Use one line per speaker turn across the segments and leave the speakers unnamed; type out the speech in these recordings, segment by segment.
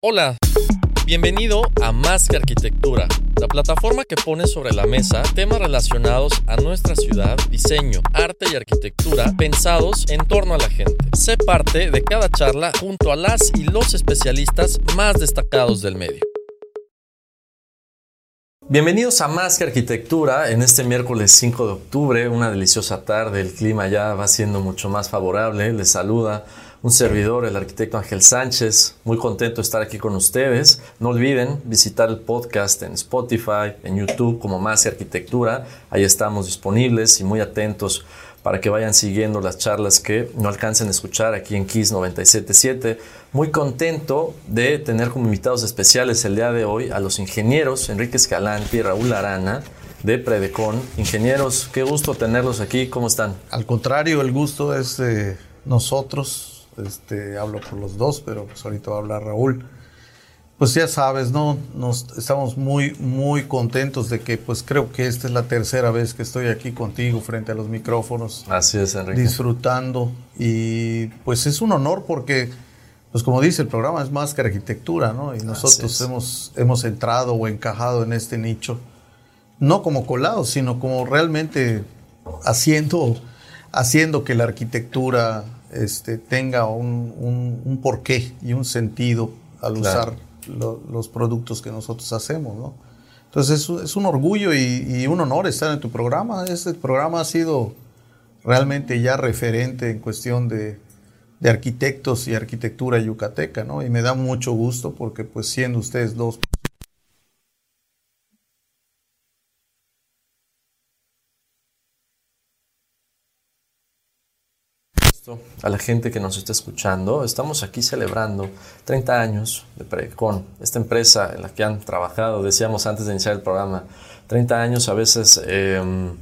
Hola, bienvenido a Más que Arquitectura, la plataforma que pone sobre la mesa temas relacionados a nuestra ciudad, diseño, arte y arquitectura pensados en torno a la gente. Sé parte de cada charla junto a las y los especialistas más destacados del medio. Bienvenidos a Más que Arquitectura en este miércoles 5 de octubre, una deliciosa tarde, el clima ya va siendo mucho más favorable. Les saluda un servidor, el arquitecto Ángel Sánchez. Muy contento de estar aquí con ustedes. No olviden visitar el podcast en Spotify, en YouTube como Más Arquitectura. Ahí estamos disponibles y muy atentos para que vayan siguiendo las charlas que no alcancen a escuchar aquí en KISS 977. Muy contento de tener como invitados especiales el día de hoy a los ingenieros Enrique Escalante y Raúl Arana de Predecon. Ingenieros, qué gusto tenerlos aquí. ¿Cómo están?
Al contrario, el gusto es de nosotros. Este, hablo por los dos, pero pues ahorita va a hablar Raúl. Pues ya sabes, ¿no? Nos, estamos muy, muy contentos de que, pues creo que esta es la tercera vez que estoy aquí contigo frente a los micrófonos.
Así es, Enrique.
Disfrutando. Y pues es un honor porque, pues como dice el programa, es más que arquitectura, ¿no? Y nosotros hemos, hemos entrado o encajado en este nicho, no como colados, sino como realmente haciendo, haciendo que la arquitectura este, tenga un, un, porqué y un sentido al usar los productos que nosotros hacemos, ¿no? Entonces es, es un orgullo y, un honor estar en tu programa. Este programa ha sido realmente ya referente en cuestión de, de arquitectos y arquitectura yucateca, ¿no? Y me da mucho gusto porque pues siendo ustedes dos
a la gente que nos está escuchando. Estamos aquí celebrando 30 años de Precon, esta empresa en la que han trabajado, decíamos antes de iniciar el programa, 30 años a veces, em,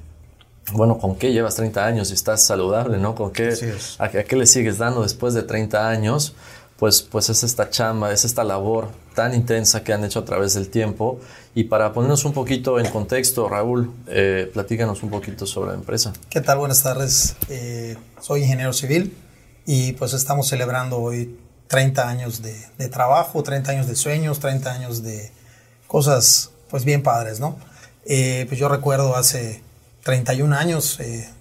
bueno, ¿con qué llevas 30 años y estás saludable, no? ¿Con qué, a, qué le sigues dando después de 30 años? Pues, pues es esta chamba, es esta labor tan intensa que han hecho a través del tiempo. Y para ponernos un poquito en contexto, Raúl, eh, platícanos un poquito sobre la empresa.
¿Qué tal? Buenas tardes. Eh, soy ingeniero civil y pues estamos celebrando hoy 30 años de, trabajo, 30 años de sueños, 30 años de cosas pues bien padres, ¿no? Eh, pues yo recuerdo hace 31 años,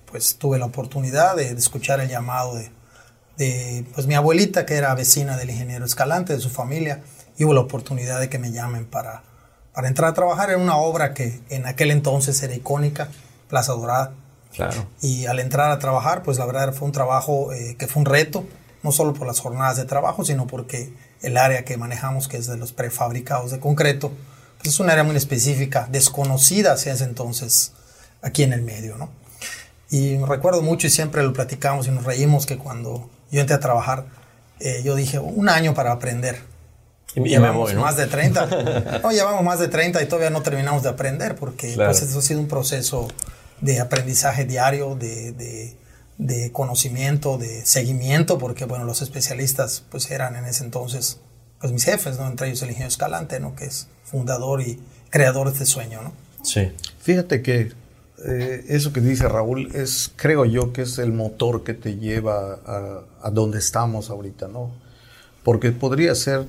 pues tuve la oportunidad de, escuchar el llamado de, de, pues mi abuelita que era vecina del ingeniero Escalante, de su familia, y hubo la oportunidad de que me llamen para, para entrar a trabajar en una obra que en aquel entonces era icónica, Plaza Dorada.
Claro.
Y al entrar a trabajar, pues la verdad fue un trabajo eh, que fue un reto, no solo por las jornadas de trabajo, sino porque el área que manejamos, que es de los prefabricados de concreto, pues es un área muy específica, desconocida hacia ese entonces aquí en el medio, ¿no? Y recuerdo mucho y siempre lo platicamos y nos reímos que cuando yo entré a trabajar, eh, yo dije, un año para aprender y, llevamos más de 30. no, llevamos más de 30 y todavía no terminamos de aprender porque pues, eso ha sido un proceso de aprendizaje diario, de, de, conocimiento, de seguimiento, porque bueno, los especialistas pues eran en ese entonces pues mis jefes, ¿no? Entre ellos el ingeniero Escalante, ¿no? Que es fundador y creador de este sueño, ¿no?
Sí.
Fíjate que eh, eso que dice Raúl es, creo yo, que es el motor que te lleva a, donde estamos ahorita, ¿no? Porque podría ser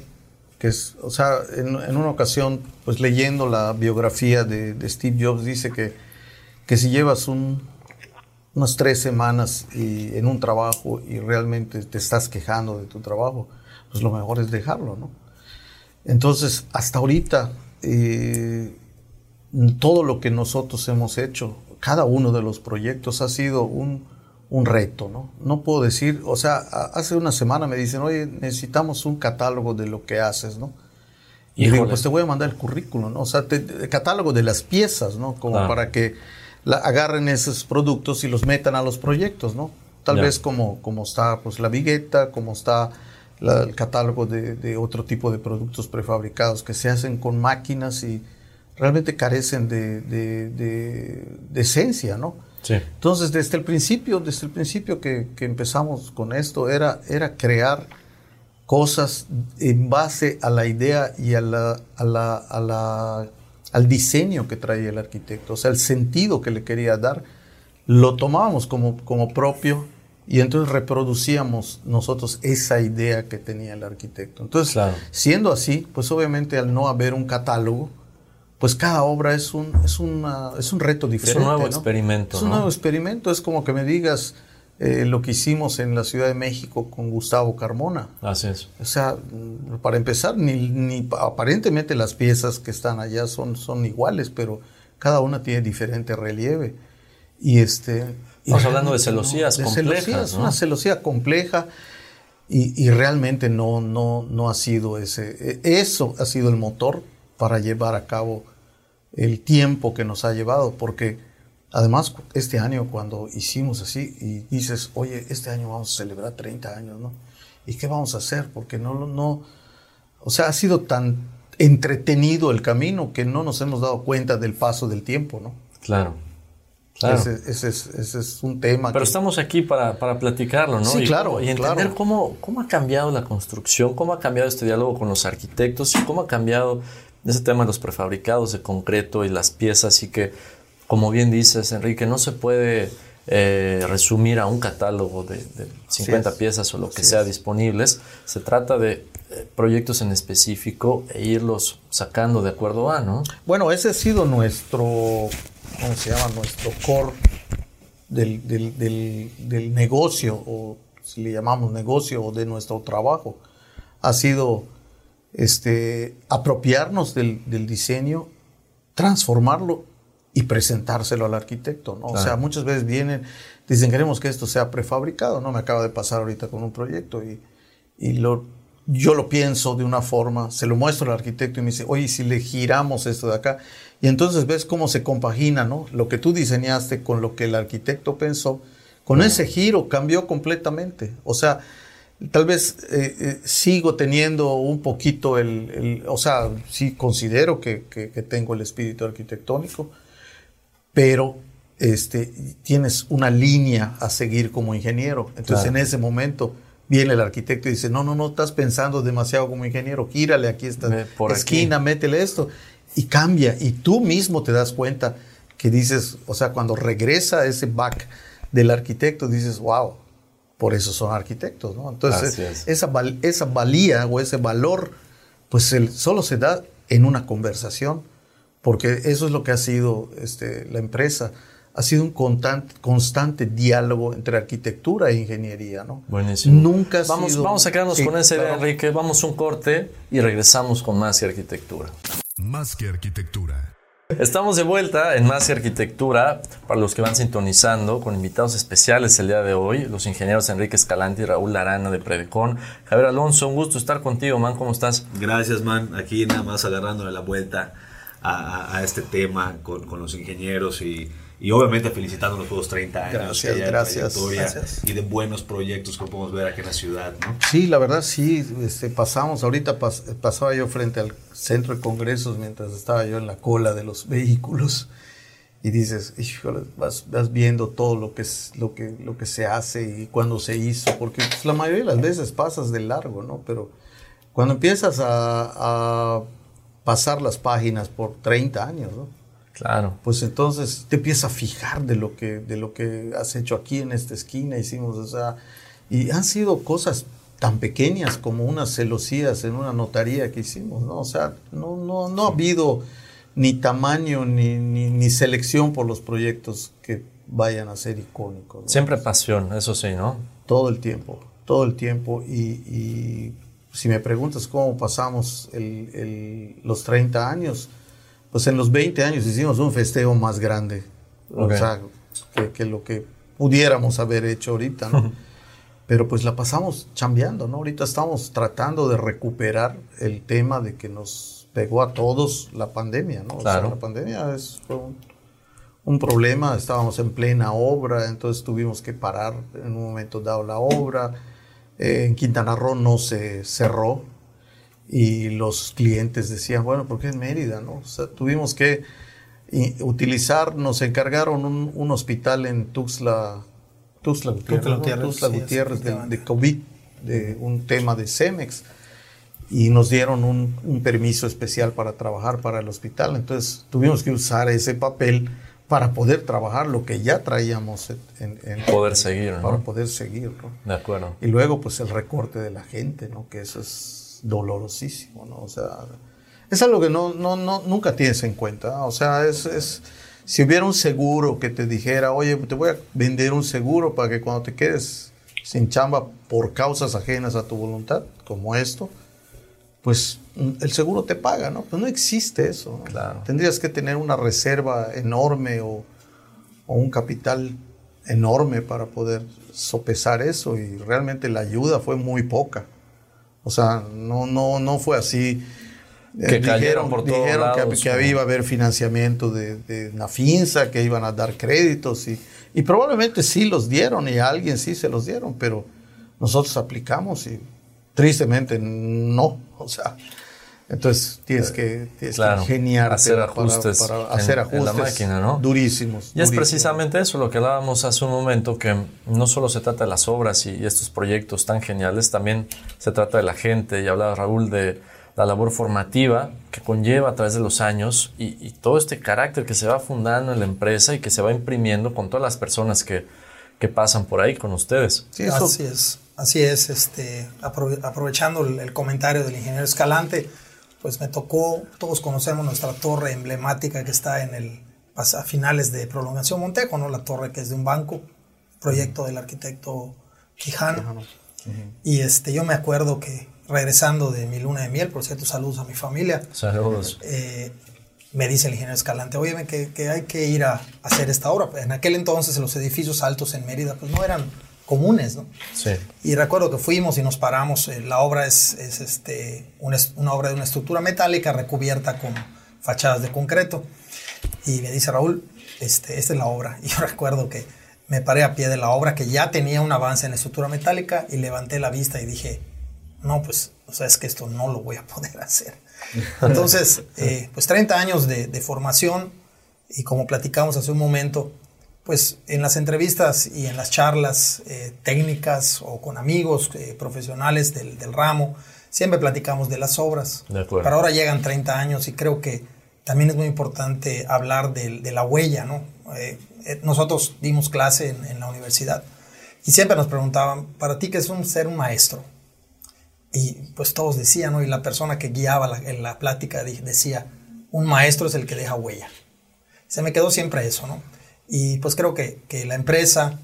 que es, o sea, en, una ocasión, pues leyendo la biografía de, Steve Jobs, dice que, que si llevas un, unas tres semanas y, en un trabajo y realmente te estás quejando de tu trabajo, pues lo mejor es dejarlo, ¿no? Entonces, hasta ahorita, eh, todo lo que nosotros hemos hecho, cada uno de los proyectos ha sido un, un reto, ¿no? No puedo decir, o sea, hace una semana me dicen, oye, necesitamos un catálogo de lo que haces, ¿no? Y digo, pues te voy a mandar el currículum, ¿no? O sea, el catálogo de las piezas, ¿no? Como para que la, agarren esos productos y los metan a los proyectos, ¿no? Tal vez como, como está pues, la vigueta, como está la- el catálogo de, de otro tipo de productos prefabricados que se hacen con máquinas y realmente carecen de, de- de- de esencia, ¿no?
Sí.
Entonces, desde el principio, desde el principio que, que empezamos con esto, era, era crear cosas en base a la idea y a la, a la- a la- al diseño que traía el arquitecto, o sea, el sentido que le quería dar, lo tomábamos como, como propio y entonces reproducíamos nosotros esa idea que tenía el arquitecto. Entonces,
Claro.
siendo así, pues obviamente al no haber un catálogo, pues cada obra es un, es una- es un reto diferente.
nuevo
¿no?
experimento,
Es un
¿no?
nuevo experimento. Es como que me digas eh, lo que hicimos en la Ciudad de México con Gustavo Carmona.
Así es.
O sea, para empezar, ni, ni aparentemente las piezas que están allá son, son iguales, pero cada una tiene diferente relieve. Y este.
Estamos hablando de celosías
de
complejas,
celosías,
¿no?
una celosía compleja. Y, y realmente no, no, no ha sido ese. e- Eso ha sido el motor para llevar a cabo el tiempo que nos ha llevado, porque además este año cuando hicimos así y dices, oye, este año vamos a celebrar 30 años, ¿no? ¿Y qué vamos a hacer? Porque no, no, o sea, ha sido tan entretenido el camino que no nos hemos dado cuenta del paso del tiempo, ¿no?
Claro. Claro.
Ese, ese es, ese es un tema.
Pero
que-
estamos aquí para, para platicarlo, ¿no?
Sí,
y,
claro,
Y entender
claro.
cómo, cómo ha cambiado la construcción, cómo ha cambiado este diálogo con los arquitectos y cómo ha cambiado ese tema de los prefabricados de concreto y las piezas y que, como bien dices, Enrique, no se puede eh, resumir a un catálogo de, de 50
es.
piezas o lo que sea
es.
disponibles. Se trata de eh, proyectos en específico e irlos sacando de acuerdo a, ¿no?
Bueno, ese ha sido nuestro, ¿cómo se llama? Nuestro core del, del- del- del negocio, o si le llamamos negocio, o de nuestro trabajo. Ha sido este, apropiarnos del, del diseño, transformarlo y presentárselo al arquitecto. ¿no? O
Claro.
sea, muchas veces vienen, dicen, queremos que esto sea prefabricado. No me acaba de pasar ahorita con un proyecto y, y lo, yo lo pienso de una forma, se lo muestro al arquitecto y me dice, oye, si le giramos esto de acá. Y entonces ves cómo se compagina, ¿no? Lo que tú diseñaste con lo que el arquitecto pensó, con ese giro cambió completamente. O sea, tal vez eh, eh, sigo teniendo un poquito el, el- o sea, sí considero que, que- que tengo el espíritu arquitectónico, pero este, tienes una línea a seguir como ingeniero. Entonces
Claro.
en ese momento viene el arquitecto y dice, no, no, no, estás pensando demasiado como ingeniero, gírale aquí esta
por aquí.
esquina, métele esto. Y cambia, y tú mismo te das cuenta que dices, o sea, cuando regresa ese back del arquitecto, dices, wow, por eso son arquitectos, ¿no? Entonces,
es.
esa, val- esa valía o ese valor, pues el- solo se da en una conversación, porque eso es lo que ha sido este, la empresa. Ha sido un constante, constante diálogo entre arquitectura e ingeniería, ¿no?
Buenísimo.
Nunca ha
vamos,
sido-
Vamos a quedarnos
Sí,
con esa idea,
claro.
Enrique. Vamos a un corte y regresamos con más y arquitectura.
Más que arquitectura.
Estamos de vuelta en Más Arquitectura para los que van sintonizando con invitados especiales el día de hoy, los ingenieros Enrique Escalante y Raúl Arana de Predecon. Javier Alonso, un gusto estar contigo, man, ¿cómo estás?
Gracias, man. Aquí nada más agarrándole la vuelta a, a- a este tema con, con los ingenieros y, y obviamente felicitando los juegos 30 años
Gracias,
que
gracias, gracias.
y de buenos proyectos que podemos ver aquí en la ciudad, ¿no?
Sí, la verdad sí, este, pasamos, ahorita pas- pasaba yo frente al centro de congresos mientras estaba yo en la cola de los vehículos y dices, híjole, vas, vas viendo todo lo que, es, lo, que, lo que se hace y cuándo se hizo, porque pues, la mayoría de las veces pasas de largo, ¿no? Pero cuando empiezas a, a pasar las páginas por 30 años, ¿no?
Claro.
pues entonces te empiezas a fijar de lo que de lo que has hecho aquí en esta esquina hicimos o sea y han sido cosas tan pequeñas como unas celosías en una notaría que hicimos no o sea no no no ha habido ni tamaño ni, ni, ni selección por los proyectos que vayan a ser icónicos ¿no?
Siempre pasión, eso sí, ¿no?
todo el tiempo, todo el tiempo. Y, y si me preguntas cómo pasamos el- el- los 30 años, pues en los 20 años hicimos un festejo más grande, o sea, que, que lo que pudiéramos haber hecho ahorita, ¿no? Pero pues la pasamos chambeando, ¿no? Ahorita estamos tratando de recuperar el tema de que nos pegó a todos la pandemia, ¿no? O sea, la pandemia es, fue un, un problema, estábamos en plena obra, entonces tuvimos que parar en un momento dado la obra. Eh, en Quintana Roo no se cerró y los clientes decían, bueno, ¿por qué en Mérida? No? O sea, tuvimos que utilizar, nos encargaron un, un hospital en Tuxtla, Tuxtla Gutiérrez,
Tuxtla
¿no?
Gutiérrez,
Tuxtla
sí,
Gutiérrez de, de COVID, de un tema de Cemex y nos dieron un, un permiso especial para trabajar para el hospital. Entonces tuvimos que usar ese papel para poder trabajar lo que ya traíamos en, en-
Poder seguir, ¿no?
para poder seguir. ¿no?
De acuerdo.
Y luego pues el recorte de la gente, ¿no? que eso es dolorosísimo. ¿no? O sea, es algo que no, no, no, nunca tienes en cuenta. O sea, es, es, si hubiera un seguro que te dijera, oye, te voy a vender un seguro para que cuando te quedes sin chamba por causas ajenas a tu voluntad, como esto, pues mm, el seguro te paga, ¿no? Pues no existe eso. ¿no?
Claro.
Tendrías que tener una reserva enorme o, o un capital enorme para poder sopesar eso y realmente la ayuda fue muy poca. O sea, no, no, no fue así. Eh,
Que cayeron por todos
dijeron que-
lados,
que,
¿no?
iba a haber financiamiento de, de Nafinsa, que iban a dar créditos y, y probablemente sí los dieron y a alguien sí se los dieron, pero nosotros aplicamos y tristemente no. O sea, entonces tienes que, tienes
Claro,
que ingeniarte
hacer
para-
ajustes
para,
en-
hacer
en
ajustes
la máquina, ¿no?
durísimos.
Y es
durísimos.
precisamente eso lo que hablábamos hace un momento, que no solo se trata de las obras y, y estos proyectos tan geniales, también se trata de la gente, y hablaba Raúl de la labor formativa que conlleva a través de los años y, y todo este carácter que se va fundando en la empresa y que se va imprimiendo con todas las personas que, que pasan por ahí con ustedes.
Sí, eso-
Así es, así es. Este, aprove- aprovechando el, el comentario del ingeniero Escalante, pues me tocó, todos conocemos nuestra torre emblemática que está en el a finales de Prolongación Montejo, ¿no? La torre que es de un banco, proyecto del arquitecto Quijano. Y este, yo me acuerdo que regresando de mi luna de miel, por cierto, saludos a mi familia,
Saludos.
eh, me dice el ingeniero Escalante, oye, que, que hay que ir a hacer esta obra. En aquel entonces los edificios altos en Mérida pues no eran comunes, ¿no?
Sí.
Y recuerdo que fuimos y nos paramos. eh, la obra es, es, este, una, una obra de una estructura metálica recubierta con fachadas de concreto. Y me dice Raúl, este, esta es la obra. Y yo recuerdo que me paré a pie de la obra que ya tenía un avance en la estructura metálica y levanté la vista y dije, no, pues, o sea, es que esto no lo voy a poder hacer. Entonces, eh, pues 30 años de, de formación y como platicamos hace un momento, pues en las entrevistas y en las charlas eh, técnicas o con amigos eh, profesionales del, del ramo, siempre platicamos de las obras.
De acuerdo.
Pero ahora llegan 30 años y creo que también es muy importante hablar de, la huella, ¿no? Eh, nosotros dimos clase en, en la universidad y siempre nos preguntaban, ¿para ti qué es un, ser un maestro? Y pues todos decían, ¿no? Y la persona que guiaba la, en la plática decía, un maestro es el que deja huella. Se me quedó siempre eso, ¿no? Y pues creo que, que la empresa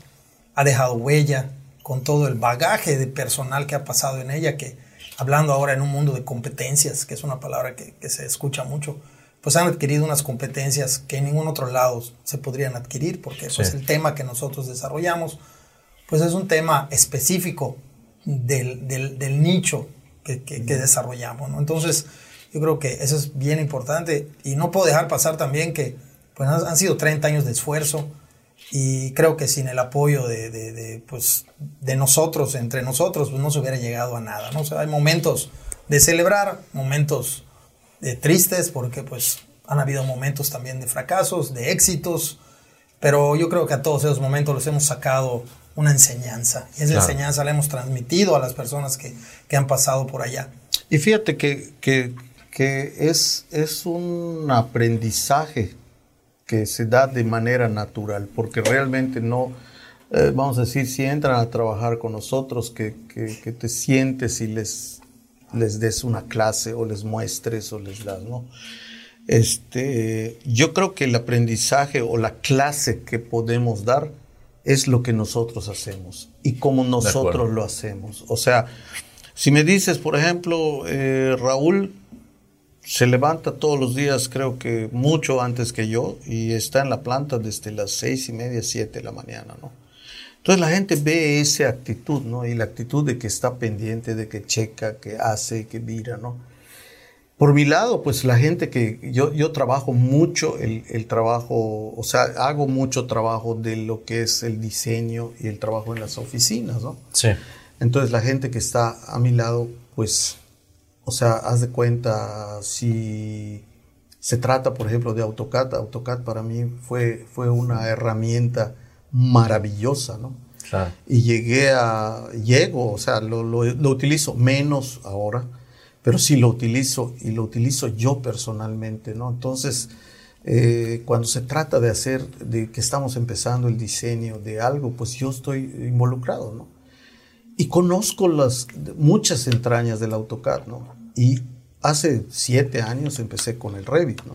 ha dejado huella con todo el bagaje de personal que ha pasado en ella, que hablando ahora en un mundo de competencias, que es una palabra que, que se escucha mucho, pues han adquirido unas competencias que en ningún otro lado se podrían adquirir, porque pues
Sí.
el tema que nosotros desarrollamos, pues es un tema específico del, del- del nicho que, que- que desarrollamos. ¿no? Entonces, yo creo que eso es bien importante y no puedo dejar pasar también que pues, han, sido 30 años de esfuerzo y creo que sin el apoyo de, de- de, pues, de nosotros, entre nosotros, pues no se hubiera llegado a nada. ¿no? O sea, hay momentos de celebrar, momentos eh, tristes porque pues han habido momentos también de fracasos, de éxitos, pero yo creo que a todos esos momentos les hemos sacado una enseñanza y esa
Claro.
enseñanza la hemos transmitido a las personas que, que han pasado por allá.
Y fíjate que, que- que es, es un aprendizaje que se da de manera natural, porque realmente no, eh, vamos a decir, si entran a trabajar con nosotros, que, que- que te sientes y les, les des una clase o les muestres o les das, ¿no? Este, yo creo que el aprendizaje o la clase que podemos dar es lo que nosotros hacemos y como nosotros lo hacemos. O sea, si me dices, por ejemplo, eh, Raúl se levanta todos los días, creo que mucho antes que yo, y está en la planta desde las seis y media, siete de la mañana, ¿no? Entonces la gente ve esa actitud, ¿no? Y la actitud de que está pendiente, de que checa, que hace, que mira, ¿no? Por mi lado, pues la gente que yo, yo trabajo mucho el, el, trabajo, o sea, hago mucho trabajo de lo que es el diseño y el trabajo en las oficinas, ¿no?
Sí.
Entonces la gente que está a mi lado, pues, o sea, haz de cuenta si se trata, por ejemplo, de AutoCAD. AutoCAD para mí fue, fue una herramienta maravillosa, ¿no?
Claro.
Y llegué a, llego, o sea, lo, lo, lo utilizo menos ahora pero sí lo utilizo y lo utilizo yo personalmente, ¿no? Entonces, eh, cuando se trata de hacer, de que estamos empezando el diseño de algo, pues yo estoy involucrado, ¿no? Y conozco las muchas entrañas del AutoCAD, ¿no? Y hace siete años empecé con el Revit, ¿no?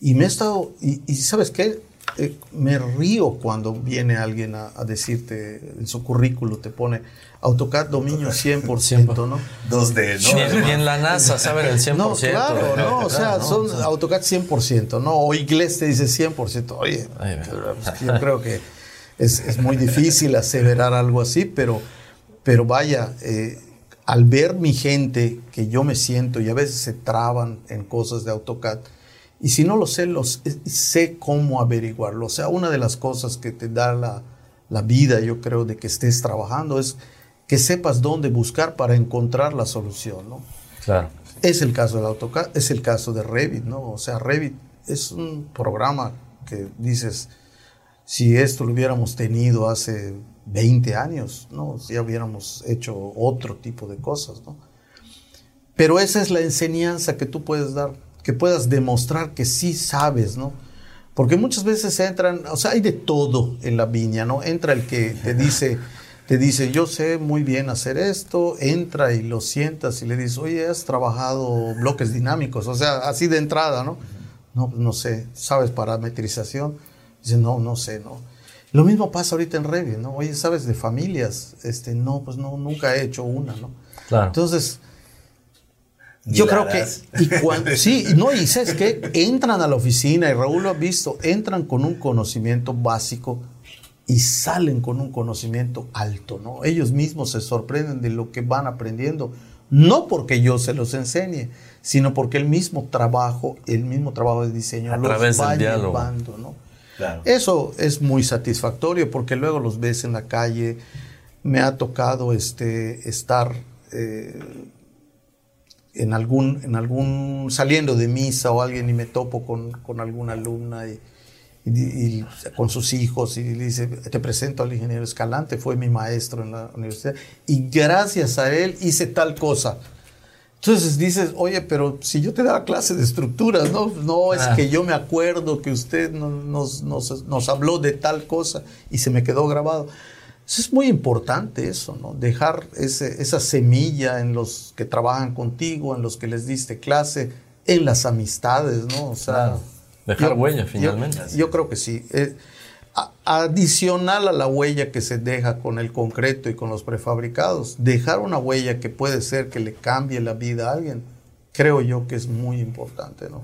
Y me he estado, y, y ¿sabes qué? Eh, me río cuando viene alguien a, a, decirte, en su currículo te pone AutoCAD dominio 100%, ¿no?
2D,
¿no? Ni, ni en la NASA saben el 100%.
No, claro, no, o sea, son AutoCAD 100%, ¿no? O inglés te dice 100%. Oye, yo creo que es, es, muy difícil aseverar algo así, pero, pero vaya, eh, al ver mi gente que yo me siento y a veces se traban en cosas de AutoCAD, y si no lo sé, los, sé cómo averiguarlo. O sea, una de las cosas que te da la, la, vida, yo creo, de que estés trabajando es que sepas dónde buscar para encontrar la solución, ¿no?
Claro.
Es el caso del AutoCAD, es el caso de Revit, ¿no? O sea, Revit es un programa que dices, si esto lo hubiéramos tenido hace 20 años, ¿no? Ya hubiéramos hecho otro tipo de cosas, ¿no? Pero esa es la enseñanza que tú puedes dar que puedas demostrar que sí sabes, ¿no? Porque muchas veces entran, o sea, hay de todo en la viña, ¿no? Entra el que te dice, te dice, yo sé muy bien hacer esto, entra y lo sientas y le dices, oye, has trabajado bloques dinámicos, o sea, así de entrada, ¿no? No, no sé, ¿sabes parametrización? Dice, no, no sé, ¿no? Lo mismo pasa ahorita en Revit, ¿no? Oye, ¿sabes de familias? Este, no, pues no, nunca he hecho una, ¿no?
Claro.
Entonces, yo creo que, y cuando, sí, no, y sabes que entran a la oficina, y Raúl lo ha visto, entran con un conocimiento básico y salen con un conocimiento alto, ¿no? Ellos mismos se sorprenden de lo que van aprendiendo, no porque yo se los enseñe, sino porque el mismo trabajo, el mismo trabajo de diseño
a
los va llevando, ¿no? Eso es muy satisfactorio porque luego los ves en la calle. Me ha tocado este, estar eh, en algún, en algún, saliendo de misa o alguien y me topo con, con alguna alumna y, y, con sus hijos y dice, te presento al ingeniero Escalante, fue mi maestro en la universidad y gracias a él hice tal cosa. Entonces dices, oye, pero si yo te daba clase de estructuras, no, no es ah. que yo me acuerdo que usted nos, nos, nos habló de tal cosa y se me quedó grabado. Eso es muy importante eso, ¿no? Dejar ese, esa semilla en los que trabajan contigo, en los que les diste clase, en las amistades, ¿no? O sea,
claro. dejar yo, huella finalmente.
Yo, yo, creo que sí. Eh, adicional a la huella que se deja con el concreto y con los prefabricados, dejar una huella que puede ser que le cambie la vida a alguien, creo yo que es muy importante, ¿no?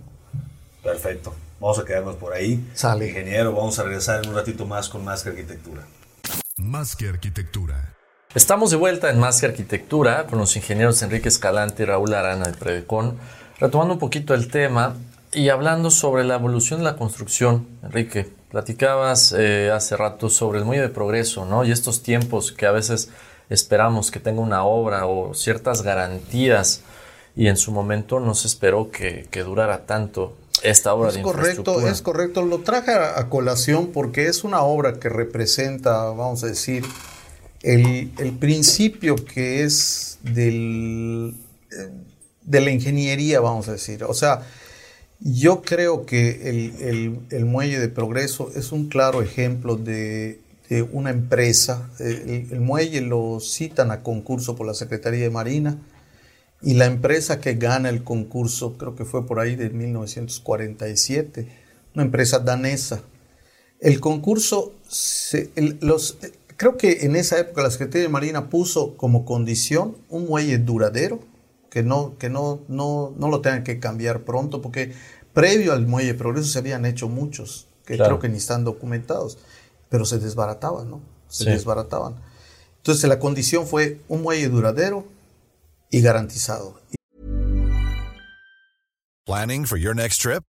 Perfecto. Vamos a quedarnos por ahí.
Sale.
Ingeniero, vamos a regresar en un ratito más con más que arquitectura.
Más que arquitectura.
Estamos de vuelta en Más que Arquitectura con los ingenieros Enrique Escalante y Raúl Arana de Predecon, retomando un poquito el tema y hablando sobre la evolución de la construcción. Enrique, platicabas eh, hace rato sobre el muelle de progreso, ¿no? Y estos tiempos que a veces esperamos que tenga una obra o ciertas garantías y en su momento no se esperó que, que durara tanto esta obra
es
de
correcto, es correcto. Lo traje a, a, colación porque es una obra que representa, vamos a decir, el, el principio que es del, de la ingeniería, vamos a decir. O sea, yo creo que el, el, el muelle de progreso es un claro ejemplo de, de una empresa. El, el muelle lo citan a concurso por la Secretaría de Marina y la empresa que gana el concurso, creo que fue por ahí de 1947, una empresa danesa. El concurso, se, los, creo que en esa época la Secretaría de Marina puso como condición un muelle duradero, que no, que no, no, no lo tengan que cambiar pronto, porque previo al muelle de progreso se habían hecho muchos, que claro. creo que ni están documentados, pero se desbarataban, ¿no? Se sí. desbarataban. Entonces la condición fue un muelle duradero, y garantizado.
Planning for your next trip?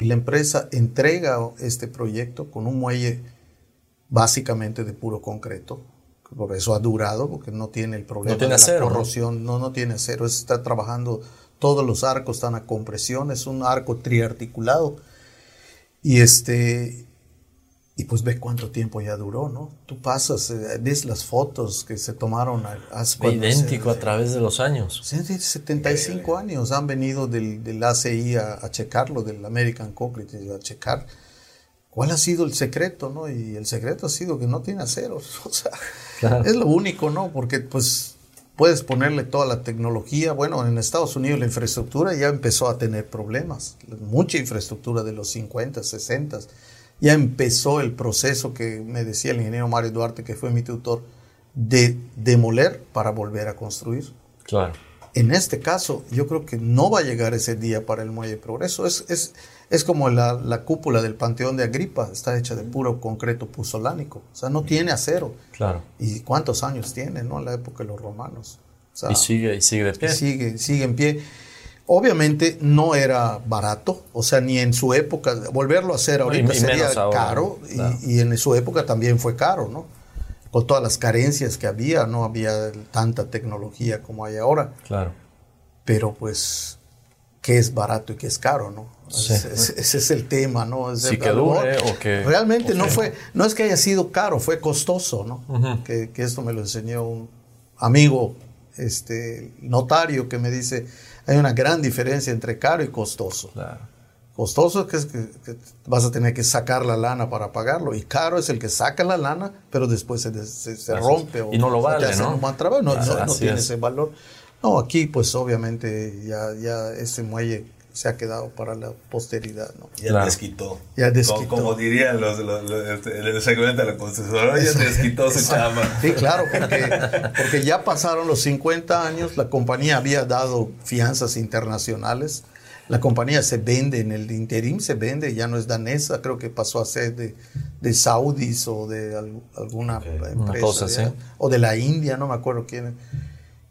Y la empresa entrega este proyecto con un muelle básicamente de puro concreto. Por eso ha durado, porque no tiene el problema
No tiene
de la
acero, ¿no?
corrosión. No, no tiene acero. Está trabajando, todos los arcos están a compresión. Es un arco triarticulado. Y este y pues ve cuánto tiempo ya duró, ¿no? Tú pasas, eh, ves las fotos que se tomaron a- hace cuando se-
Idéntico a través de los años.
Sí, sí, 75 años han venido del, del ACI a, a checarlo, del American Concrete, a checar cuál ha sido el secreto, ¿no? Y el secreto ha sido que no tiene aceros. O sea,
Claro.
es lo único, ¿no? Porque pues puedes ponerle toda la tecnología. Bueno, en Estados Unidos la infraestructura ya empezó a tener problemas. Mucha infraestructura de los 50, 60. Ya empezó el proceso que me decía el ingeniero Mario Duarte, que fue mi tutor, de demoler para volver a construir.
Claro.
En este caso, yo creo que no va a llegar ese día para el Muelle Progreso. Es, es, es como la, la cúpula del Panteón de Agripa, está hecha de puro concreto puzolánico. O sea, no tiene acero.
Claro.
¿Y cuántos años tiene, no? En la época de los romanos. O sea,
Y sigue, y sigue de pie.
sigue, sigue en pie. Obviamente no era barato, o sea, ni en su época, volverlo a hacer ahorita
y
sería
ahora,
caro, y-
claro.
y, en su época también fue caro, ¿no? Con todas las carencias que había, no había tanta tecnología como hay ahora,
Claro.
pero pues, ¿qué es barato y qué es caro, no?
Sí.
Ese, es el tema, ¿no? Es
Sí,
el-
que dure, o que-
Realmente
o
no
que-
fue, no es que haya sido caro, fue costoso, ¿no? Que, que esto me lo enseñó un amigo, este, notario, que me dice, hay una gran diferencia entre caro y costoso.
Claro.
Costoso es que, es que- que vas a tener que sacar la lana para pagarlo y caro es el que saca la lana, pero después se, se- rompe. o
Y no lo
o
vale, ¿no?
mal trabajo, no, no- no tiene
es.
ese valor. No, aquí pues obviamente ya, ya ese muelle se ha quedado para la posteridad. ¿no?
Ya
Claro.
desquitó.
Ya desquitó.
Como, como dirían los, los- los- este, el segmento de la concesión, ya desquitó su chamba.
Sí, claro, porque, porque ya pasaron los 50 años, la compañía había dado fianzas internacionales, la compañía se vende en el interim, se vende, ya no es danesa, creo que pasó a ser de, de saudis o de al- alguna empresa,
Una cosa así.
o de la India, no me acuerdo quién,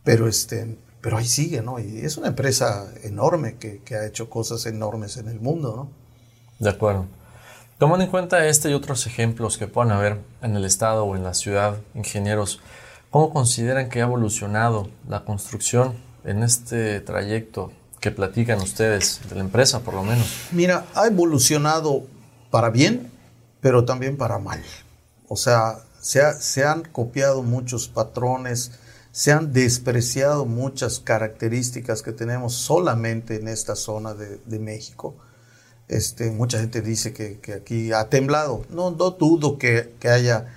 pero, este, pero ahí sigue, ¿no? Y es una empresa enorme que, que ha hecho cosas enormes en el mundo, ¿no?
De acuerdo. Tomando en cuenta este y otros ejemplos que puedan haber en el estado o en la ciudad, ingenieros, ¿cómo consideran que ha evolucionado la construcción en este trayecto que platican ustedes, de la empresa por lo menos?
Mira, ha evolucionado para bien, pero también para mal. O sea, se, ha- se han copiado muchos patrones, se han despreciado muchas características que tenemos solamente en esta zona de, de México. Este, mucha gente dice que, que aquí ha temblado. No, no dudo que, que haya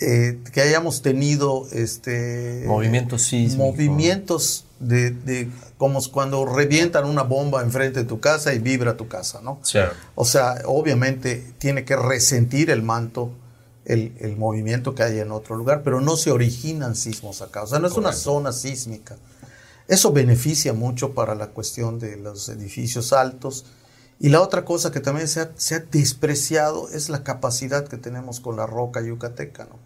eh, que hayamos tenido este
Movimientos sísmicos.
movimientos de, de como cuando revientan una bomba enfrente de tu casa y vibra tu casa, ¿no?
Sí.
O sea, obviamente tiene que resentir el manto el, el movimiento que hay en otro lugar, pero no se originan sismos acá. O sea, no es una zona sísmica. Eso beneficia mucho para la cuestión de los edificios altos. Y la otra cosa que también se ha, se ha despreciado es la capacidad que tenemos con la roca yucateca, ¿no?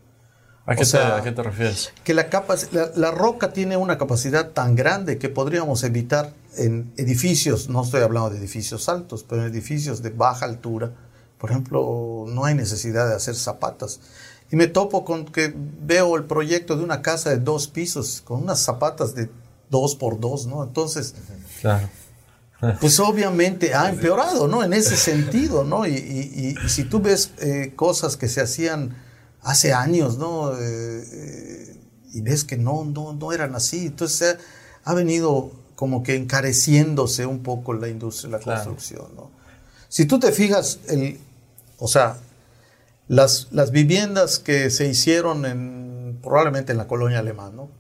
¿A qué,
sea,
te, a qué te refieres?
que la, capac- la, la roca tiene una capacidad tan grande que podríamos evitar en edificios, no estoy hablando de edificios altos, pero en edificios de baja altura, por ejemplo, no hay necesidad de hacer zapatas. Y me topo con que veo el proyecto de una casa de dos pisos con unas zapatas de dos por dos, ¿no? Entonces,
Claro.
pues obviamente ha empeorado, ¿no? En ese sentido, ¿no? Y, y- y si tú ves eh, cosas que se hacían hace años, ¿no? Eh, eh, y ves que no, no, no eran así. Entonces se ha, ha venido como que encareciéndose un poco la industria de la
Claro.
construcción, ¿no? Si tú te fijas, el, o sea, las, las viviendas que se hicieron en, probablemente en la colonia alemana, ¿no?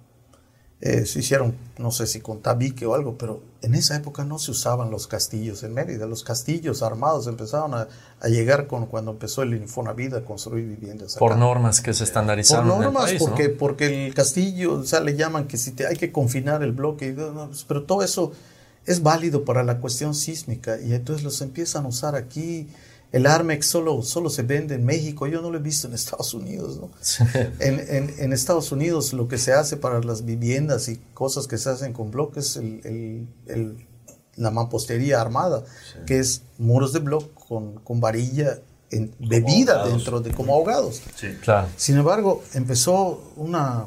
Eh, se hicieron, no sé si con tabique o algo, pero en esa época no se usaban los castillos en Mérida. Los castillos armados empezaron a, a llegar con, cuando empezó el Infonavit a construir viviendas. acá.
Por normas que se
Por
estandarizaron en el
normas, porque, porque el castillo, o sea, le llaman que si te, hay que confinar el bloque, pues, pero todo eso es válido para la cuestión sísmica y entonces los empiezan a usar aquí. El Armex solo, solo se vende en México, yo no lo he visto en Estados Unidos. ¿no? En, en- en Estados Unidos lo que se hace para las viviendas y cosas que se hacen con bloques, el, el- el- la mampostería armada, que es muros de bloque con, con varilla en, bebida
ahogados.
dentro de como ahogados.
Sí.
Claro.
Sin embargo, empezó una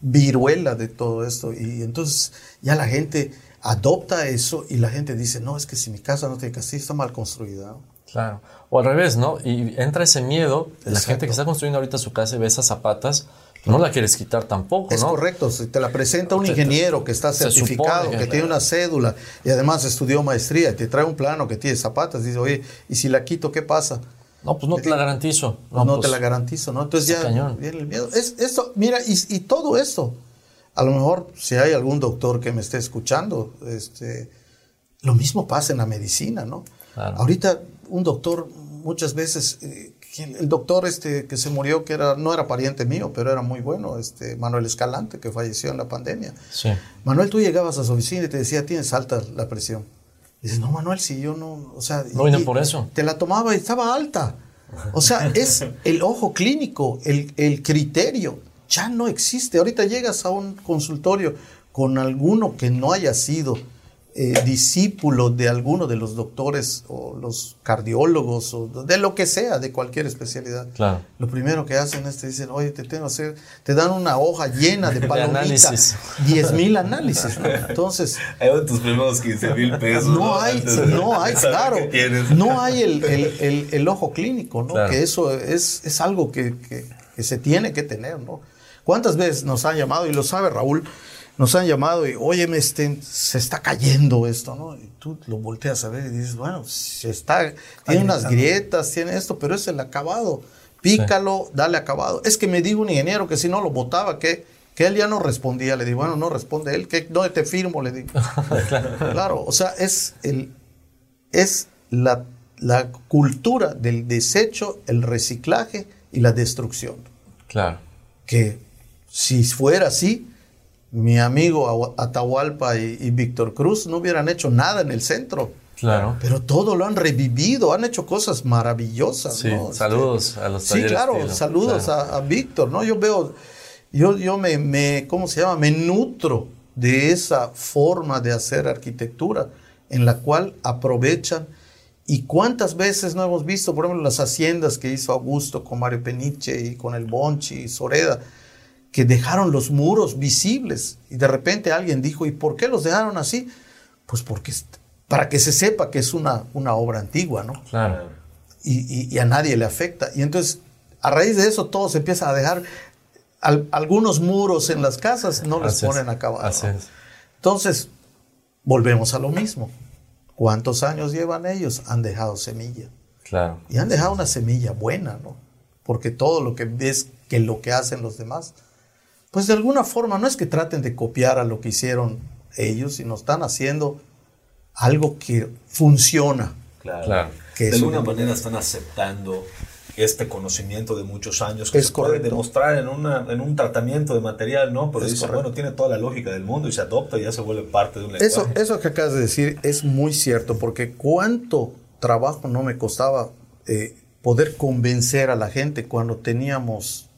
viruela de todo esto y entonces ya la gente adopta eso y la gente dice, no, es que si mi casa no tiene castillo está mal construida. ¿no?
Claro. O al revés, ¿no? Y entra ese miedo la gente que está construyendo ahorita su casa y ve esas zapatas, no la quieres quitar tampoco,
Es
¿no?
correcto, si te la presenta un ingeniero que está certificado, que
que-
tiene una cédula y además estudió maestría, y te trae un plano que tiene zapatas, dice, oye, ¿y si la quito qué pasa?
No, pues no te la garantizo.
No, no
pues,
te la garantizo, ¿no? Entonces ya
cañón.
viene el miedo. Es, esto, mira, y, y todo esto, a lo mejor si hay algún doctor que me esté escuchando, este, lo mismo pasa en la medicina, ¿no?
Claro.
Ahorita un doctor muchas veces, eh, el doctor este que se murió, que era, no era pariente mío, pero era muy bueno, este, Manuel Escalante, que falleció en la pandemia.
Sí.
Manuel, tú llegabas a su oficina y te decía, tienes alta la presión. Dices, no, Manuel, si yo no, o sea...
No, y no
y-
por eso.
Te la tomaba y estaba alta. O sea, es el ojo clínico, el, el criterio, ya no existe. Ahorita llegas a un consultorio con alguno que no haya sido eh, discípulo de alguno de los doctores o los cardiólogos o de lo que sea, de cualquier especialidad.
Claro.
Lo primero que hacen es te dicen, oye, te tengo que hacer, te dan una hoja llena de palomitas,
análisis.
10 mil análisis. ¿no? Entonces,
Ahí van tus primeros 15 mil pesos.
no hay,
Antes de-
no hay,
de
claro, no hay el, el- el- el ojo clínico, ¿no?
Claro.
Que eso es, es algo que, que- que se tiene que tener, ¿no? ¿Cuántas veces nos han llamado, y lo sabe Raúl, nos han llamado y, oye, me este, se está cayendo esto, ¿no? Y tú lo volteas a ver y dices, bueno, se está, tiene unas grietas, tiene esto, pero es el acabado. Pícalo, dale acabado. Es que me dijo un ingeniero que si no lo botaba, que, que él ya no respondía. Le digo, bueno, no responde él, que no te firmo, le digo. claro, o sea, es el, es la, la cultura del desecho, el reciclaje y la destrucción.
Claro.
Que si fuera así, mi amigo Atahualpa y, y Víctor Cruz no hubieran hecho nada en el centro.
Claro.
Pero todo lo han revivido, han hecho cosas maravillosas.
Sí,
¿no?
saludos a los
Sí, claro,
estilo.
saludos
Claro.
a, a Víctor, ¿no? Yo veo, yo, yo me, me, ¿cómo se llama? Me nutro de esa forma de hacer arquitectura en la cual aprovechan. Y cuántas veces no hemos visto, por ejemplo, las haciendas que hizo Augusto con Mario Peniche y con el Bonchi y Soreda, que dejaron los muros visibles. Y de repente alguien dijo, ¿y por qué los dejaron así? Pues porque para que se sepa que es una, una obra antigua, ¿no?
Claro.
y, y- y a nadie le afecta. Y entonces, a raíz de eso, todo se empieza a dejar. al- algunos muros en las casas no les ponen ¿no?
es.
Entonces, volvemos a lo mismo. ¿Cuántos años llevan ellos? Han dejado semilla.
Claro.
Y han dejado una semilla buena, ¿no? Porque todo lo que ves que lo que hacen los demás, pues de alguna forma no es que traten de copiar a lo que hicieron ellos, sino están haciendo algo que funciona.
Claro.
Claro.
Que
de alguna
un-
manera están aceptando este conocimiento de muchos años que
Es
se puede demostrar en, una, en un tratamiento de material, ¿no? Pero
Es
dice,
correcto.
bueno, tiene toda la lógica del mundo y se adopta y ya se vuelve parte de un lenguaje.
Eso, eso que acabas de decir es muy cierto, porque cuánto trabajo no me costaba eh, poder convencer a la gente cuando teníamos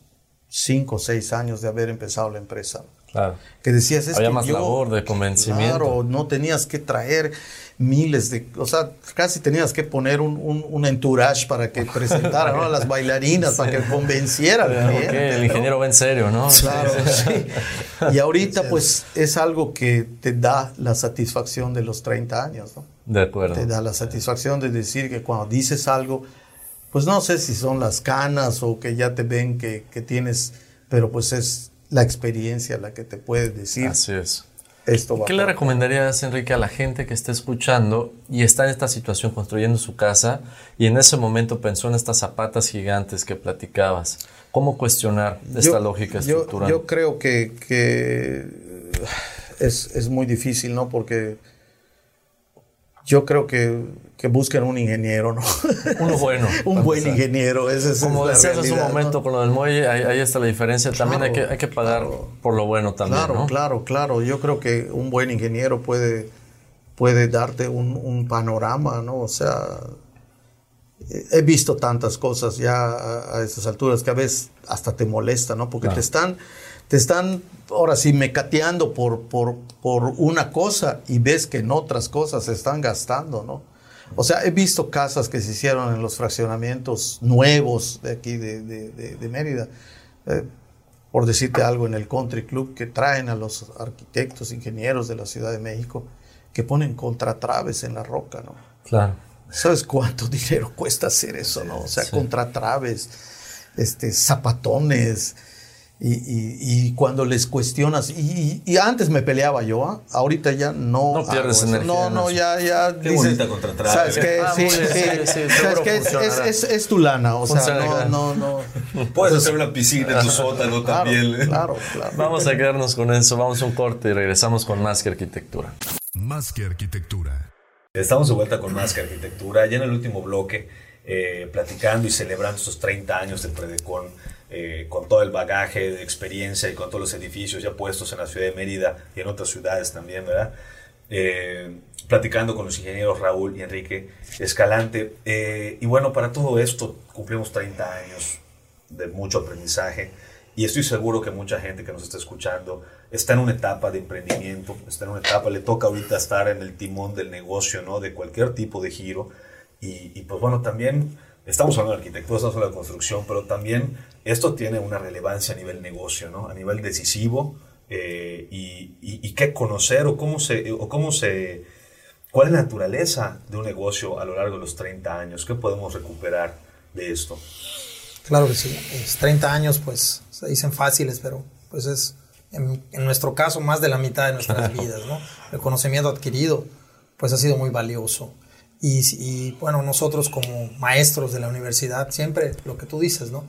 cinco o seis años de haber empezado la empresa.
Claro.
Que decías, es
Había
que
más
yo-
labor de convencimiento.
Claro, no tenías que traer miles de, o sea, casi tenías que poner un, un, un entourage para que presentaran ¿no? a las bailarinas, para que convencieran. al
Ok,
cliente,
el
¿no?
ingeniero va en serio, ¿no?
Claro, sí. Y ahorita pues es algo que te da la satisfacción de los 30 años, ¿no?
De acuerdo.
Te da la satisfacción de decir que cuando dices algo, pues no sé si son las canas o que ya te ven que, que tienes, pero pues es la experiencia la que te puede decir
Así es.
esto va
¿Qué le recomendarías, Enrique, a la gente que está escuchando y está en esta situación construyendo su casa y en ese momento pensó en estas zapatas gigantes que platicabas? ¿Cómo cuestionar esta
Yo-
lógica
yo-
estructural?
Yo, creo que, que es, es muy difícil, ¿no? Porque yo creo que, que busquen un ingeniero, ¿no?
Uno bueno.
un buen ingeniero, esa es
Como decías hace un momento con lo del muelle, ahí, ahí está la diferencia. También hay, que, hay que pagar
claro.
por lo bueno también,
Claro,
¿no?
claro, claro. Yo creo que un buen ingeniero puede, puede darte un, un panorama, ¿no? O sea, he- visto tantas cosas ya a, a estas alturas que a veces hasta te molesta, ¿no? Porque
Claro.
te están, te están, ahora sí, mecateando por, por, por una cosa y ves que en otras cosas se están gastando, ¿no? O sea, he visto casas que se hicieron en los fraccionamientos nuevos de aquí de, de- de- de Mérida. Eh, por decirte algo, en el Country Club, que traen a los arquitectos, ingenieros de la Ciudad de México, que ponen contratraves en la roca, ¿no?
Claro.
¿Sabes cuánto dinero cuesta hacer eso, no? O sea, contratraves, este, zapatones, y, y- y cuando les cuestionas, y, y- y antes me peleaba yo, ¿ah? ahorita ya no.
No pierdes energía
No,
en
no, ya, ya.
Qué bonita contratrave.
¿Sabes qué?
Ah,
Sí, sí,
sí, sí,
¿Sabes qué? Es, es- es tu lana, o sea, no, no, no.
Puedes hacer una piscina en tu sótano
Claro,
también. ¿eh?
claro, claro.
Vamos a quedarnos con eso. Vamos a un corte y regresamos con más que arquitectura.
Más que arquitectura.
Estamos de vuelta con más que arquitectura. Ya en el último bloque, eh, platicando y celebrando estos 30 años de Predecon, eh, con todo el bagaje de experiencia y con todos los edificios ya puestos en la ciudad de Mérida y en otras ciudades también, ¿verdad? Eh, platicando con los ingenieros Raúl y Enrique Escalante. Eh, y bueno, para todo esto cumplimos 30 años de mucho aprendizaje y estoy seguro que mucha gente que nos está escuchando está en una etapa de emprendimiento, está en una etapa, le toca ahorita estar en el timón del negocio, ¿no? De cualquier tipo de giro. Y, y pues bueno, también estamos hablando de arquitectura, estamos hablando de construcción, pero también esto tiene una relevancia a nivel negocio, ¿no? A nivel decisivo eh, y, y, y qué conocer o cómo se... O cómo se ¿Cuál es la naturaleza de un negocio a lo largo de los 30 años? ¿Qué podemos recuperar de esto?
Claro que sí. Es 30 años, pues se dicen fáciles, pero pues es en, en nuestro caso más de la mitad de nuestras vidas, ¿no? El conocimiento adquirido, pues ha sido muy valioso. Y, y, bueno, nosotros como maestros de la universidad, siempre lo que tú dices, ¿no?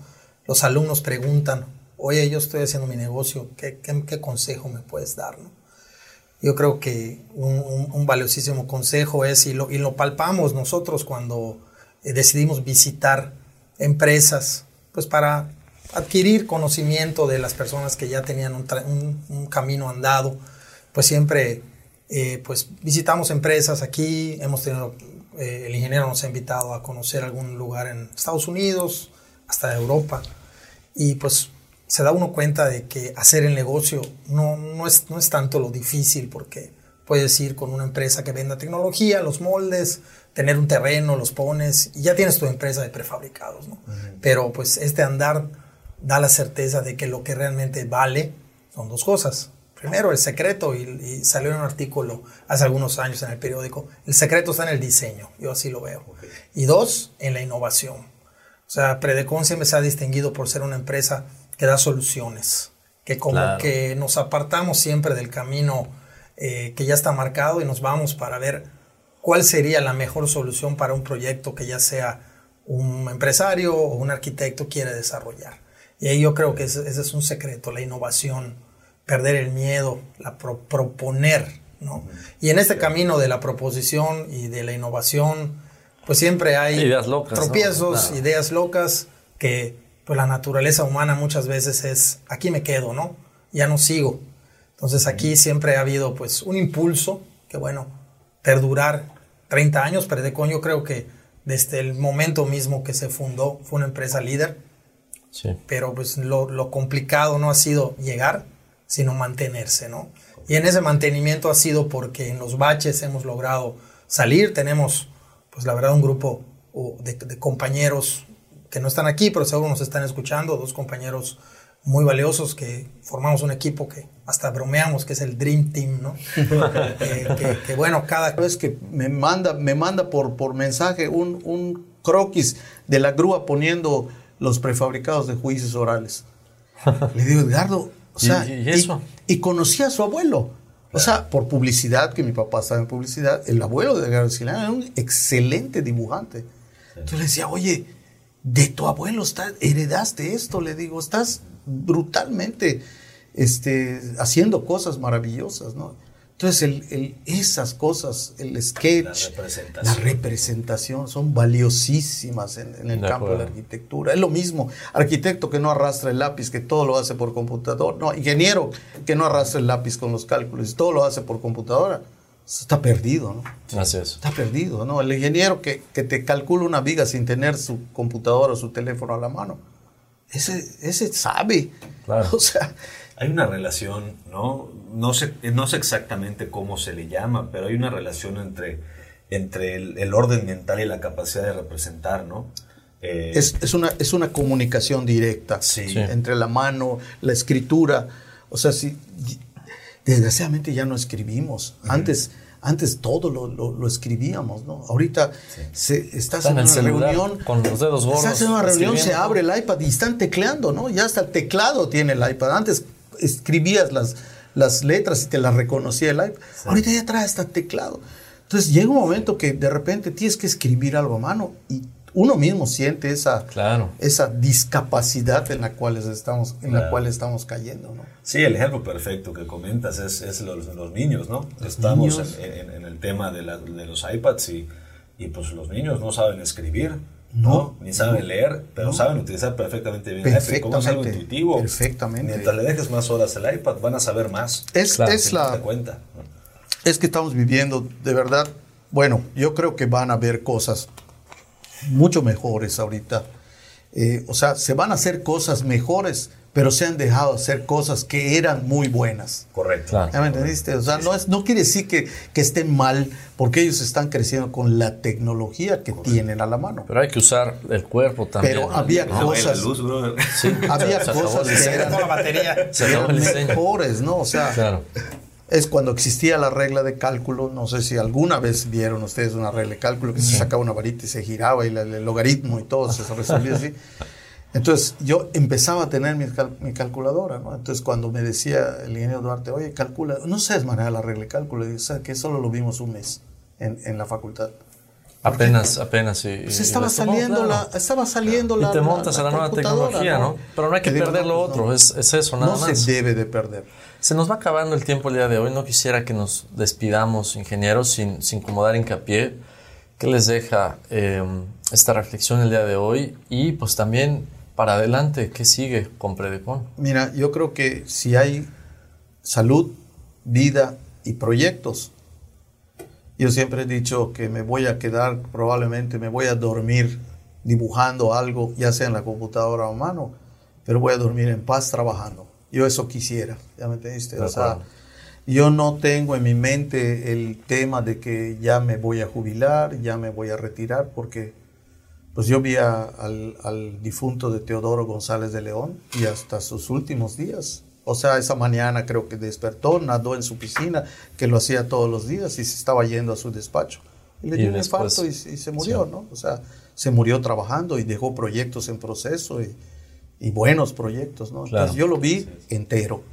Los alumnos preguntan, oye, yo estoy haciendo mi negocio, ¿qué, qué, qué consejo me puedes dar, no? Yo creo que un, un, un valiosísimo consejo es, y lo, y lo palpamos nosotros cuando eh, decidimos visitar empresas, pues para adquirir conocimiento de las personas que ya tenían un, un, un camino andado, pues siempre eh, pues visitamos empresas aquí, hemos tenido, eh, el ingeniero nos ha invitado a conocer algún lugar en Estados Unidos, hasta Europa, y pues se da uno cuenta de que hacer el negocio no, no, es, no es tanto lo difícil, porque puedes ir con una empresa que venda tecnología, los moldes, tener un terreno, los pones y ya tienes tu empresa de prefabricados, ¿no? Uh -huh. Pero pues este andar da la certeza de que lo que realmente vale son dos cosas. Primero, el secreto, y, y salió en un artículo hace algunos años en el periódico, el secreto está en el diseño, yo así lo veo. Okay. Y dos, en la innovación. O sea, Predecon siempre se ha distinguido por ser una empresa que da soluciones, que como claro. que nos apartamos siempre del camino eh, que ya está marcado y nos vamos para ver cuál sería la mejor solución para un proyecto que ya sea un empresario o un arquitecto quiere desarrollar. Y ahí yo creo que ese, ese es un secreto, la innovación, perder el miedo, la pro, proponer, ¿no? Y en este camino de la proposición y de la innovación, pues siempre hay
ideas locas,
tropiezos, ideas locas, que pues la naturaleza humana muchas veces es, aquí me quedo, ¿no? Ya no sigo. Entonces aquí siempre ha habido pues un impulso que bueno, perdurar 30 años, Predecon yo creo que desde el momento mismo que se fundó fue una empresa líder,
sí.
pero pues lo, lo, complicado no ha sido llegar, sino mantenerse, ¿no? Y en ese mantenimiento ha sido porque en los baches hemos logrado salir, tenemos, pues la verdad, un grupo de, de compañeros que no están aquí, pero seguro nos están escuchando, dos compañeros muy valiosos que formamos un equipo que hasta bromeamos que es el Dream Team, ¿no? Eh, que, bueno, cada
vez que me manda, me manda por, por mensaje un, un croquis de la grúa poniendo los prefabricados de juicios orales. Le digo, Edgardo, o sea,
¿Y, eso?
Y, conocí a su abuelo. O sea, por publicidad, que mi papá estaba en publicidad, el abuelo de Edgardo Silán era un excelente dibujante. Entonces le decía, oye, de tu abuelo está, heredaste esto, le digo, estás brutalmente este, haciendo cosas maravillosas, ¿no? Entonces, el, esas cosas, el sketch, la representación, son valiosísimas en, el campo de la arquitectura. Es lo mismo, arquitecto que no arrastra el lápiz, que todo lo hace por computador. No, ingeniero que no arrastra el lápiz con los cálculos, todo lo hace por computadora. Está perdido, ¿no?
Así es.
Está perdido, ¿no? El ingeniero que, que te calcula una viga sin tener su computadora o su teléfono a la mano ese, ese sabe. O sea,
hay una relación, ¿no? No sé, no sé exactamente cómo se le llama, pero hay una relación entre, entre el, orden mental y la capacidad de representar, ¿no?
Eh, es, es, una, es una comunicación directa entre la mano, la escritura. O sea, si, desgraciadamente ya no escribimos. Antes antes todo lo, lo, escribíamos, ¿no? Ahorita se, estás en, una reunión.
Con los dedos gordos.
Estás en una reunión, se abre el iPad y están tecleando, ¿no? Ya hasta el teclado tiene el iPad. Antes escribías las, las letras y te las reconocía el iPad. Ahorita ya trae hasta teclado. Entonces llega un momento que de repente tienes que escribir algo a mano y uno mismo siente esa, esa discapacidad en la cual estamos, en la cual estamos cayendo. ¿no?
Sí, el ejemplo perfecto que comentas es, es los, los, niños, ¿no? estamos En, en, el tema de, la, de los iPads y, y, pues los niños no saben escribir. No, ni saben leer, pero saben utilizar perfectamente bien el iPad. Como es algo intuitivo.
Perfectamente.
Mientras le dejes más horas al iPad, van a saber más.
Es, es la.
Cuenta,
Es que estamos viviendo, de verdad. Bueno, yo creo que van a haber cosas mucho mejores ahorita. Eh, o sea, se van a hacer cosas mejores, pero se han dejado hacer cosas que eran muy buenas.
Correcto.
¿Ya me entendiste? O sea, no, es, no quiere decir que, que estén mal, porque ellos están creciendo con la tecnología que tienen a la mano.
Pero hay que usar el cuerpo también.
Pero había cosas. había cosas que eran, mejores, ¿no? O sea, claro es cuando existía la regla de cálculo, no sé si alguna vez vieron ustedes una regla de cálculo que se sacaba una varita y se giraba y el logaritmo y todo se resolvía así. Entonces yo empezaba a tener mi, mi, calculadora, ¿no? Entonces cuando me decía el ingeniero Duarte, oye, calcula, no sabes manejar la regla de cálculo, y o que solo lo vimos un mes en, en la facultad.
Apenas, apenas, sí.
Pues estaba, saliendo la, estaba saliendo la.
Y te montas a la, nueva tecnología, ¿no? Pero no hay que perder lo otro, es, es, eso, nada más.
No se debe de perder.
Se nos va acabando el tiempo el día de hoy. No quisiera que nos despidamos, ingenieros, sin, sin incomodar hincapié. ¿Qué les deja em, esta reflexión el día de hoy? Y pues también para adelante, ¿qué sigue con Predecon?
Mira, yo creo que si hay salud, vida y proyectos, yo siempre he dicho que me voy a quedar, probablemente me voy a dormir dibujando algo, ya sea en la computadora o mano, pero voy a dormir en paz trabajando. Yo eso quisiera, ¿ya me entendiste? O sea, yo no tengo en mi mente el tema de que ya me voy a jubilar, ya me voy a retirar, porque pues yo vi al, al, difunto de Teodoro González de León y hasta sus últimos días. O sea, esa mañana creo que despertó, nadó en su piscina, que lo hacía todos los días y se estaba yendo a su despacho. Y le dio un infarto y, se murió, ¿no? O sea, se murió trabajando y dejó proyectos en proceso y, y buenos proyectos, ¿no? Entonces yo lo vi entero.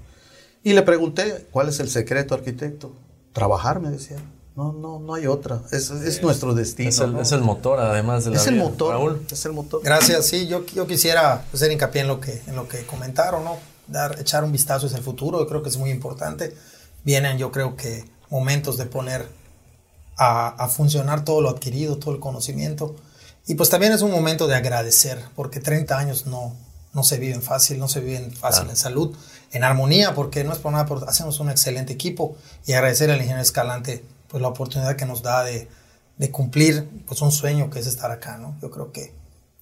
Y le pregunté, ¿cuál es el secreto, arquitecto? Trabajar, me decía. No, no, no hay otra. Es, es nuestro destino.
Es el, es el, motor, además de la
Es el motor. Raúl. Es el motor.
Gracias. Sí, yo, yo quisiera hacer hincapié en lo que, en lo que comentaron, ¿no? Dar, echar un vistazo hacia el futuro. Yo creo que es muy importante. Vienen, yo creo que, momentos de poner a, a funcionar todo lo adquirido, todo el conocimiento. Y pues también es un momento de agradecer, porque 30 años no, no se viven fácil, no se viven fácil en salud, en armonía, porque no es por nada, por, hacemos un excelente equipo y agradecer al ingeniero Escalante pues la oportunidad que nos da de, de, cumplir pues un sueño que es estar acá, ¿no? Yo creo que,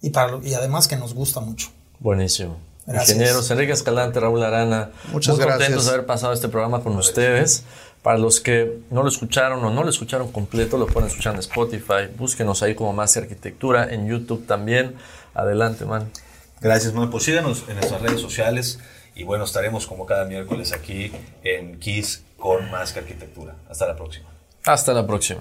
y, para, y además que nos gusta mucho.
Buenísimo.
Gracias.
ingenieros. Enrique Escalante, Raúl Arana.
Muchas
muy contentos
gracias.
de haber pasado este programa con ustedes. Para los que no lo escucharon o no lo escucharon completo, lo pueden escuchar en Spotify. Búsquenos ahí como Más Arquitectura, en YouTube también. Adelante, man.
Gracias, man. Pues síganos en nuestras redes sociales y bueno, estaremos como cada miércoles aquí en Kiss con Más que Arquitectura. Hasta la próxima.
Hasta la próxima.